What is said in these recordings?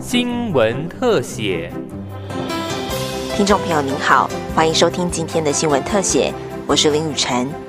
新闻特写，听众朋友您好，欢迎收听今天的新闻特写，我是林雨晨。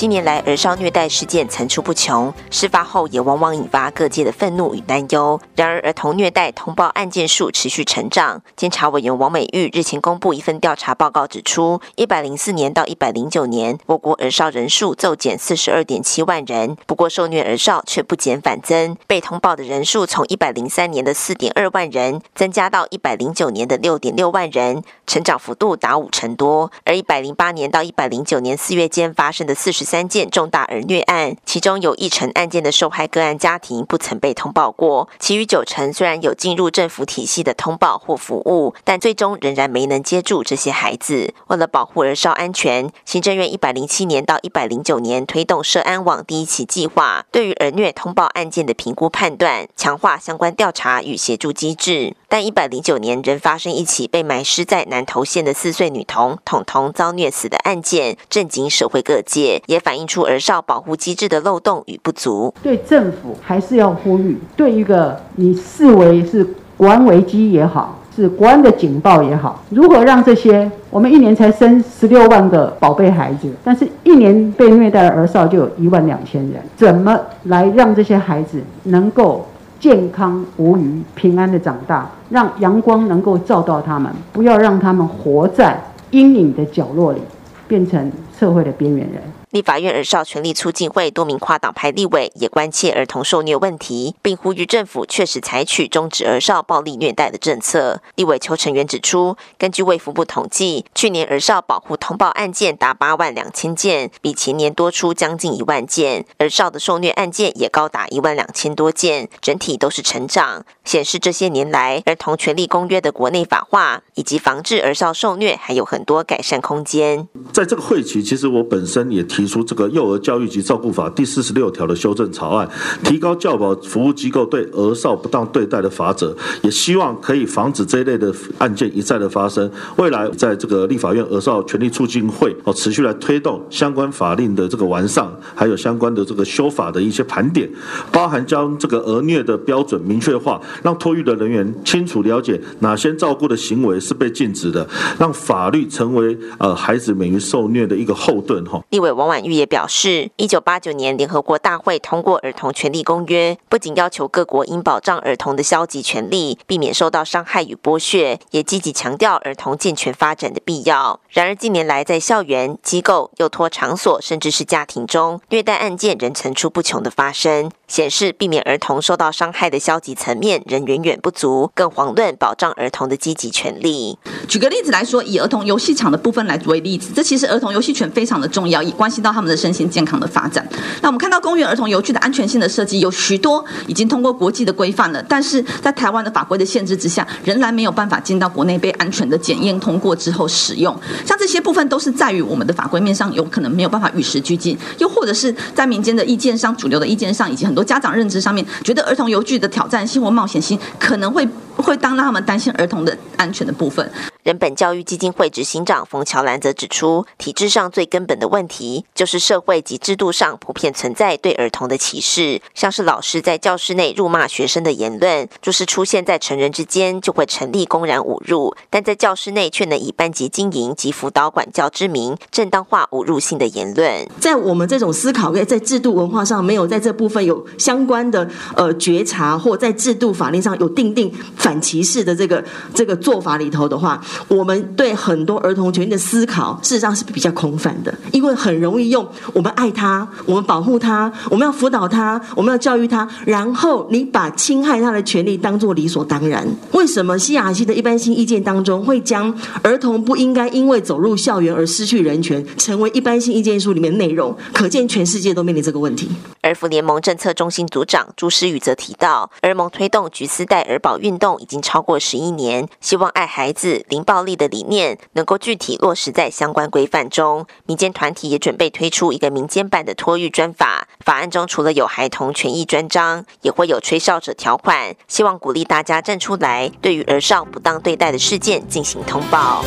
近年来，儿少虐待事件层出不穷，事发后也往往引发各界的愤怒与担忧。然而，儿童虐待通报案件数持续成长。监察委员王美玉日前公布一份调查报告，指出，一百零四年到一百零九年，我国儿少人数骤减四十二点七万人，不过受虐儿少却不减反增，被通报的人数从一百零三年的四点二万人，增加到一百零九年的六点六万人，成长幅度达五成多。而一百零八年到一百零九年四月间发生的四十三件重大儿虐案，其中有一成案件的受害个案家庭不曾被通报过，其余九成虽然有进入政府体系的通报或服务，但最终仍然没能接住这些孩子。为了保护儿少安全，行政院一百零七年到一百零九年推动涉安网第一期计划，对于儿虐通报案件的评估判断，强化相关调查与协助机制。但一百零九年仍发生一起被埋尸在南投县的四岁女童彤彤遭虐死的案件，震惊社会各界，也反映出儿少保护机制的漏洞与不足。对政府还是要呼吁，对一个你视为是国安危机也好，是国安的警报也好，如何让这些我们一年才生十六万个宝贝孩子，但是一年被虐待的儿少就有一万两千人，怎么来让这些孩子能够？健康无虞、平安的长大，让阳光能够照到他们，不要让他们活在阴影的角落里，变成社会的边缘人。立法院儿少权利促进会多名跨党派立委也关切儿童受虐问题，并呼吁政府确实采取终止儿少暴力虐待的政策。立委邱成元指出，根据卫福部统计，去年儿少保护通报案件达八万两千件，比前年多出将近一万件；儿少的受虐案件也高达一万两千多件，整体都是成长，显示这些年来儿童权利公约的国内法化以及防治儿少受虐还有很多改善空间。在这个会期，其实我本身也提。出这个幼儿教育及照顾法第四十六条的修正草案，提高教保服务机构对儿少不当对待的法则，也希望可以防止这一类的案件一再的发生。未来在这个立法院儿少权利促进会哦，持续来推动相关法令的这个完善，还有相关的这个修法的一些盘点，包含将这个儿虐的标准明确化，让托育的人员清楚了解哪些照顾的行为是被禁止的，让法律成为呃孩子免于受虐的一个后盾哈。立委王。婉玉也表示，一九八九年联合国大会通过《儿童权利公约》，不仅要求各国应保障儿童的消极权利，避免受到伤害与剥削，也积极强调儿童健全发展的必要。然而，近年来在校园、机构、幼托场所，甚至是家庭中，虐待案件仍层出不穷的发生。显示避免儿童受到伤害的消极层面仍远远不足，更遑论保障儿童的积极权利。举个例子来说，以儿童游戏场的部分来为例子，这其实儿童游戏权非常的重要，也关系到他们的身心健康的发展。那我们看到公园儿童游具的安全性的设计有许多已经通过国际的规范了，但是在台湾的法规的限制之下，仍然没有办法进到国内被安全的检验通过之后使用。像这些部分都是在于我们的法规面上有可能没有办法与时俱进，又或者是在民间的意见上、主流的意见上以及很多。家长认知上面，觉得儿童游具的挑战性或冒险性可能会会当让他们担心儿童的安全的部分。人本教育基金会执行长冯乔兰则指出，体制上最根本的问题就是社会及制度上普遍存在对儿童的歧视，像是老师在教室内辱骂学生的言论，就是出现在成人之间就会成立公然侮辱，但在教室内却能以班级经营及辅导管教之名正当化侮辱性的言论。在我们这种思考在制度文化上没有在这部分有相关的呃觉察，或在制度法令上有定定反歧视的这个这个做法里头的话。我们对很多儿童权利的思考，事实上是比较空泛的，因为很容易用我们爱他，我们保护他，我们要辅导他，我们要教育他，然后你把侵害他的权利当做理所当然。为什么西雅西的一般性意见当中会将儿童不应该因为走入校园而失去人权，成为一般性意见书里面内容？可见全世界都面临这个问题。儿福联盟政策中心组长朱诗宇则提到，儿盟推动橘丝带儿保运动已经超过十一年，希望爱孩子、零暴力的理念能够具体落实在相关规范中。民间团体也准备推出一个民间版的托育专法，法案中除了有孩童权益专章，也会有吹哨者条款，希望鼓励大家站出来，对于儿少不当对待的事件进行通报。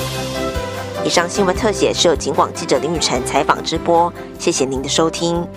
以上新闻特写是由警广记者林雨辰采访直播，谢谢您的收听。